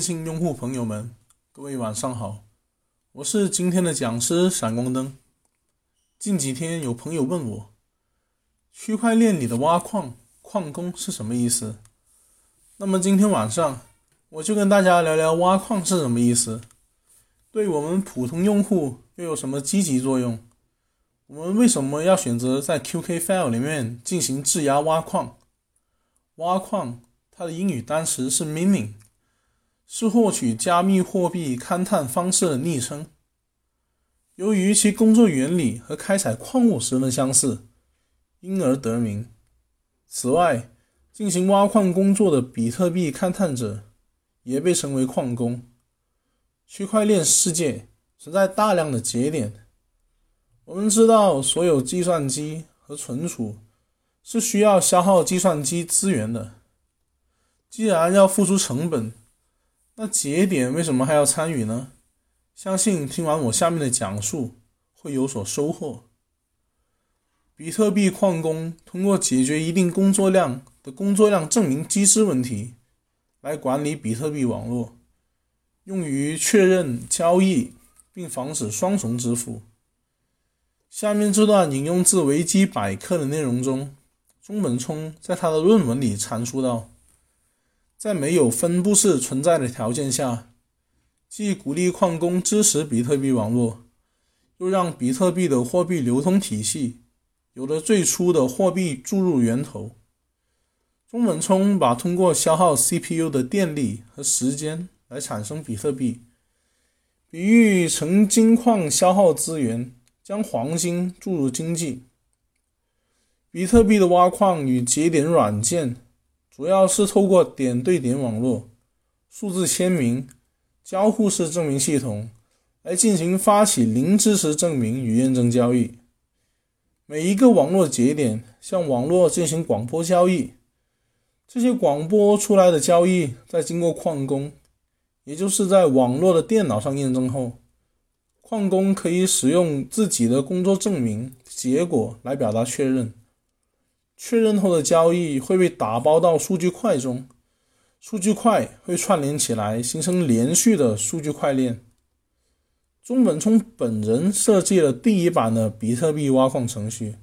电信用户朋友们，各位晚上好，我是今天的讲师闪光灯。近几天有朋友问我，区块链里的挖矿矿工是什么意思？那么今天晚上我就跟大家聊聊挖矿是什么意思，对我们普通用户又有什么积极作用？我们为什么要选择在 QK File 里面进行质押挖矿？挖矿它的英语单词是 mining。是获取加密货币勘探方式的昵称。由于其工作原理和开采矿物十分相似，因而得名。此外，进行挖矿工作的比特币勘探者也被称为矿工。区块链世界存在大量的节点。我们知道，所有计算机和存储是需要消耗计算机资源的。既然要付出成本，那节点为什么还要参与呢？相信听完我下面的讲述会有所收获。比特币矿工通过解决一定工作量的工作量证明机制问题，来管理比特币网络，用于确认交易并防止双重支付。下面这段引用自维基百科的内容中，中本聪在他的论文里阐述到。在没有分布式存在的条件下，既鼓励矿工支持比特币网络，又让比特币的货币流通体系有了最初的货币注入源头。中本聪把通过消耗 CPU 的电力和时间来产生比特币，比喻成金矿消耗资源，将黄金注入经济。比特币的挖矿与节点软件。主要是透过点对点网络、数字签名、交互式证明系统来进行发起零知识证明与验证交易。每一个网络节点向网络进行广播交易，这些广播出来的交易在经过矿工，也就是在网络的电脑上验证后，矿工可以使用自己的工作证明结果来表达确认。确认后的交易会被打包到数据块中，数据块会串联起来，形成连续的数据块链。中本聪本人设计了第一版的比特币挖矿程序，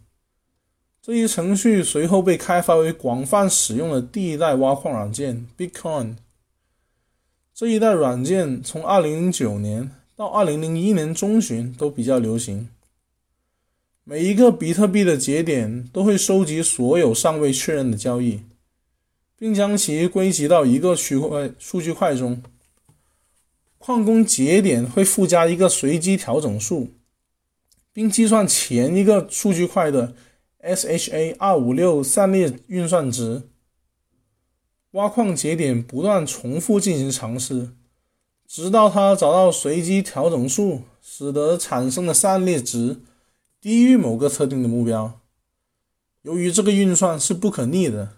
这一程序随后被开发为广泛使用的第一代挖矿软件 Bitcoin。这一代软件从2009年到2001年中旬都比较流行。每一个比特币的节点都会收集所有尚未确认的交易，并将其归集到一个区块数据块中。矿工节点会附加一个随机调整数，并计算前一个数据块的 SHA 二五六散列运算值。挖矿节点不断重复进行尝试，直到它找到随机调整数，使得产生的散列值。低于某个特定的目标，由于这个运算是不可逆的，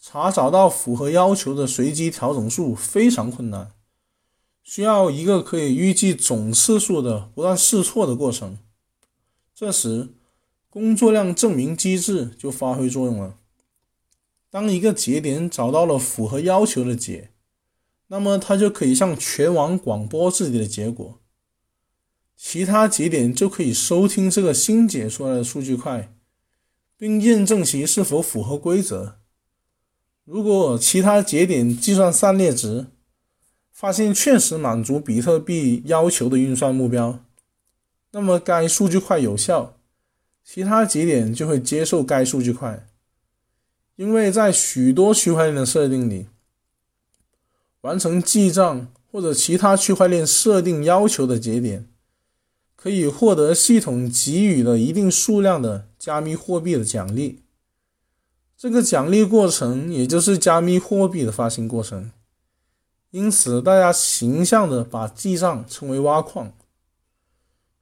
查找到符合要求的随机调整数非常困难，需要一个可以预计总次数的不断试错的过程。这时，工作量证明机制就发挥作用了。当一个节点找到了符合要求的解，那么它就可以向全网广播自己的结果。其他节点就可以收听这个新解出来的数据块，并验证其是否符合规则。如果其他节点计算散列值，发现确实满足比特币要求的运算目标，那么该数据块有效，其他节点就会接受该数据块。因为在许多区块链的设定里，完成记账或者其他区块链设定要求的节点。可以获得系统给予的一定数量的加密货币的奖励，这个奖励过程也就是加密货币的发行过程。因此，大家形象的把记账称为挖矿。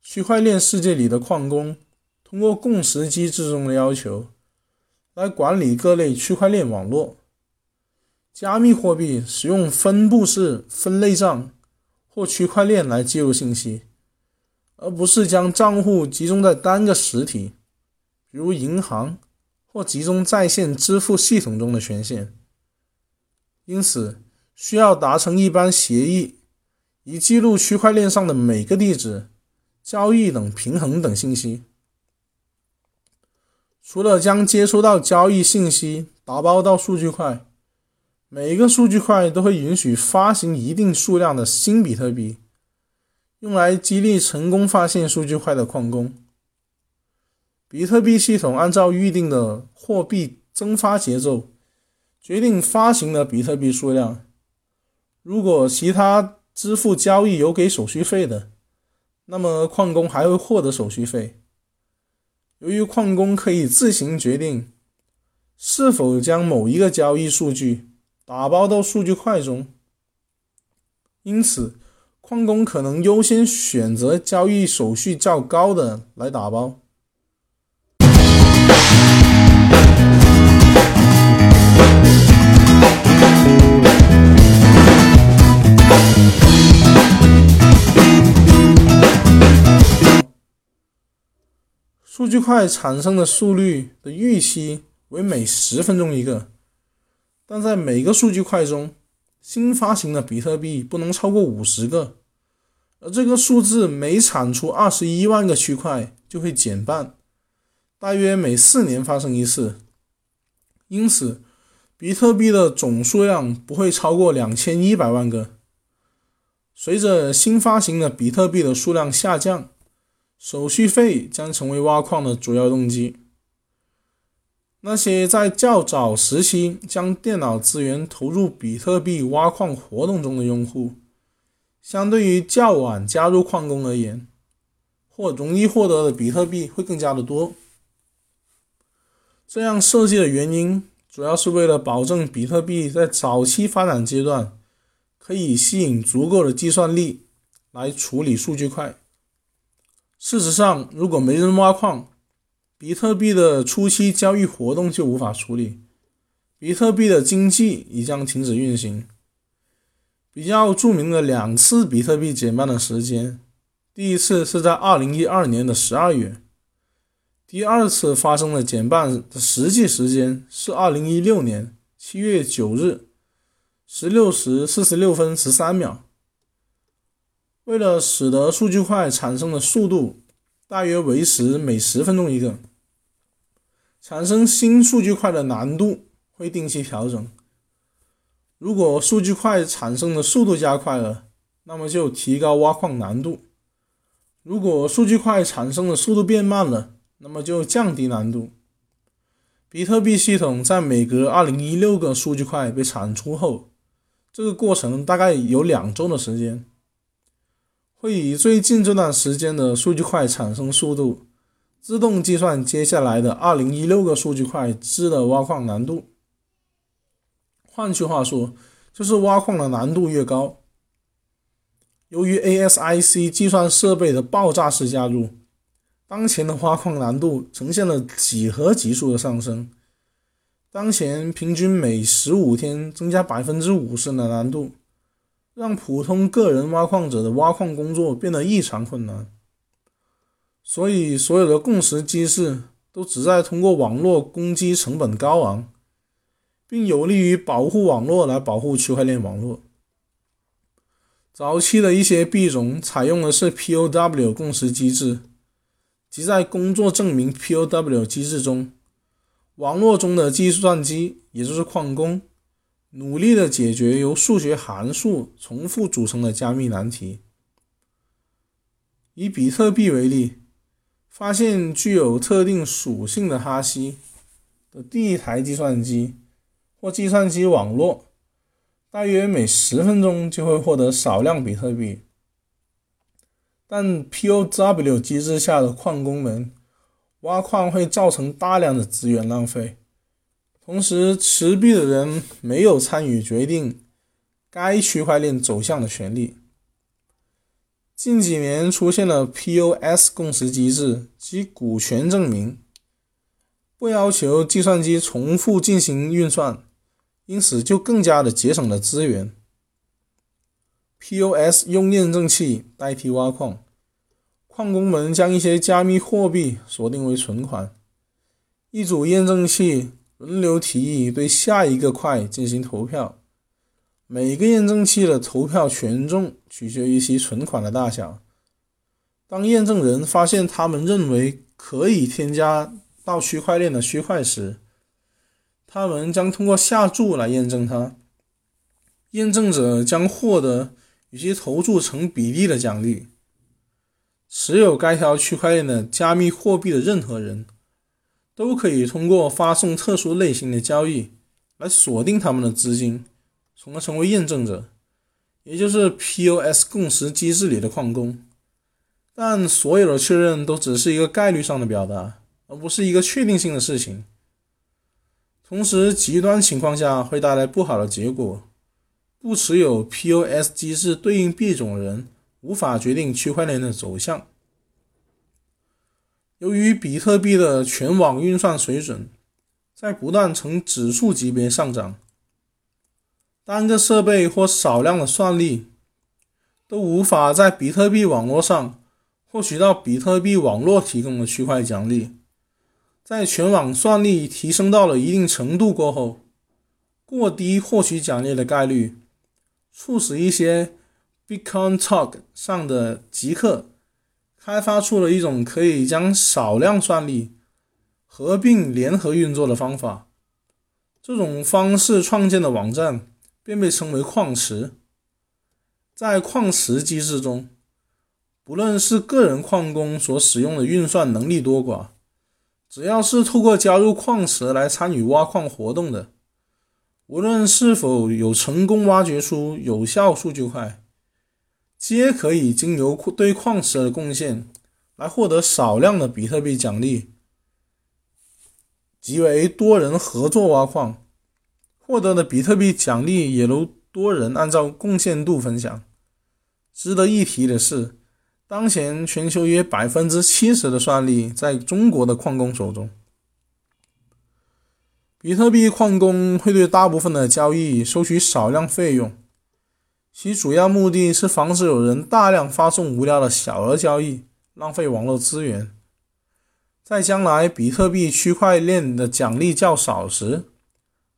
区块链世界里的矿工通过共识机制中的要求来管理各类区块链网络。加密货币使用分布式分类账或区块链来记录信息。而不是将账户集中在单个实体，比如银行或集中在线支付系统中的权限。因此，需要达成一般协议，以记录区块链上的每个地址、交易等平衡等信息。除了将接收到交易信息打包到数据块，每一个数据块都会允许发行一定数量的新比特币，用来激励成功发现数据块的矿工。比特币系统按照预定的货币增发节奏，决定发行的比特币数量。如果其他支付交易有给手续费的，那么矿工还会获得手续费。由于矿工可以自行决定是否将某一个交易数据打包到数据块中，因此矿工可能优先选择交易手续较高的来打包。数据块产生的速率的预期为每十分钟一个，但在每个数据块中，新发行的比特币不能超过五十个，而这个数字每产出二十一万个区块就会减半，大约每四年发生一次。因此，比特币的总数量不会超过两千一百万个。随着新发行的比特币的数量下降，手续费将成为挖矿的主要动机。那些在较早时期将电脑资源投入比特币挖矿活动中的用户，相对于较晚加入矿工而言，或容易获得的比特币会更加的多。这样设计的原因，主要是为了保证比特币在早期发展阶段可以吸引足够的计算力来处理数据块。事实上，如果没人挖矿，比特币的初期交易活动就无法处理，比特币的经济已将停止运行。比较著名的两次比特币减半的时间，第一次是在2012年的12月，第二次发生的减半的实际时间是2016年7月9日十六时四十六分十三秒。为了使得数据块产生的速度大约维持每十分钟一个，产生新数据块的难度会定期调整。如果数据块产生的速度加快了，那么就提高挖矿难度；如果数据块产生的速度变慢了，那么就降低难度。比特币系统在每隔二零一六个数据块被产出后，这个过程大概有两周的时间。会以最近这段时间的数据块产生速度，自动计算接下来的二零一六个数据块之的挖矿难度。换句话说，就是挖矿的难度越高，由于 ASIC 计算设备的爆炸式加入，当前的挖矿难度呈现了几何级数的上升。当前平均每十五天增加百分之五十的难度。让普通个人挖矿者的挖矿工作变得异常困难，所以所有的共识机制都旨在通过网络攻击成本高昂，并有利于保护网络来保护区块链网络。早期的一些币种采用的是 POW 共识机制，即在工作证明 POW 机制中，网络中的计算机也就是矿工。努力的解决由数学函数重复组成的加密难题。以比特币为例，发现具有特定属性的哈希的第一台计算机或计算机网络，大约每十分钟就会获得少量比特币。但 POW 机制下的矿工们挖矿会造成大量的资源浪费。同时，持币的人没有参与决定该区块链走向的权利。近几年出现了 POS 共识机制及股权证明，不要求计算机重复进行运算，因此就更加的节省了资源。POS 用验证器代替挖矿，矿工们将一些加密货币锁定为存款，一组验证器。轮流提议对下一个块进行投票，每个验证器的投票权重取决于其存款的大小。当验证人发现他们认为可以添加到区块链的区块时，他们将通过下注来验证它。验证者将获得与其投注成比例的奖励。持有该条区块链的加密货币的任何人，都可以通过发送特殊类型的交易来锁定他们的资金，从而成为验证者，也就是 POS 共识机制里的矿工。但所有的确认都只是一个概率上的表达，而不是一个确定性的事情。同时，极端情况下会带来不好的结果。不持有 POS 机制对应币种的人无法决定区块链的走向。由于比特币的全网运算水准在不断呈指数级别上涨，单个设备或少量的算力都无法在比特币网络上。获取到比特币网络提供的区块奖励，在全网算力提升到了一定程度过后，过低获取奖励的概率，促使一些 Bitcoin Talk 上的极客开发出了一种可以将少量算力合并联合运作的方法。这种方式创建的网站便被称为矿池。在矿池机制中。不论是个人矿工所使用的运算能力多寡，只要是透过加入矿池来参与挖矿活动的，无论是否有成功挖掘出有效数据块，皆可以经由对矿池的贡献来获得少量的比特币奖励，即为多人合作挖矿获得的比特币奖励也由多人按照贡献度分享。值得一提的是。当前全球约百分之七十的算力在中国的矿工手中。比特币矿工会对大部分的交易收取少量费用，其主要目的是防止有人大量发送无聊的小额交易，浪费网络资源。在将来比特币区块链的奖励较少时，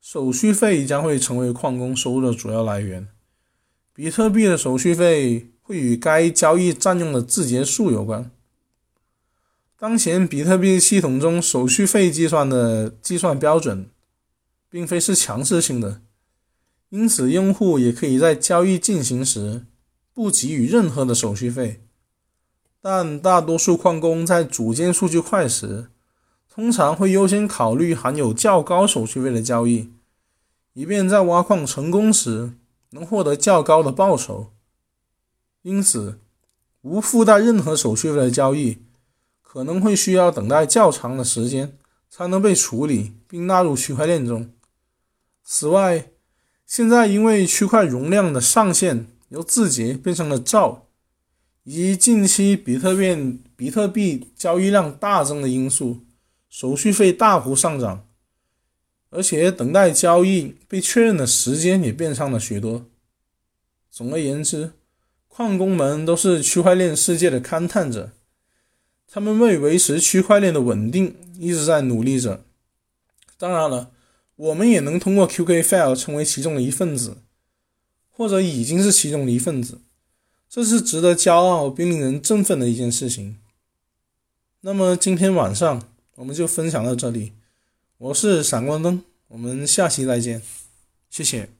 手续费将会成为矿工收入的主要来源。比特币的手续费。会与该交易占用的字节数有关。当前比特币系统中手续费计算的计算标准，并非是强制性的，因此用户也可以在交易进行时不给予任何的手续费。但大多数矿工在组建数据块时，通常会优先考虑含有较高手续费的交易，以便在挖矿成功时能获得较高的报酬。因此，无附带任何手续费的交易可能会需要等待较长的时间才能被处理并纳入区块链中。此外，现在因为区块容量的上限由字节变成了兆，以及近期比特币比特币交易量大增的因素，手续费大幅上涨，而且等待交易被确认的时间也变长了许多。总而言之，矿工们都是区块链世界的勘探者，他们为维持区块链的稳定一直在努力着。当然了，我们也能通过 QK File 成为其中的一份子，或者已经是其中的一份子，这是值得骄傲并令人振奋的一件事情。那么今天晚上我们就分享到这里，我是闪光灯，我们下期再见，谢谢。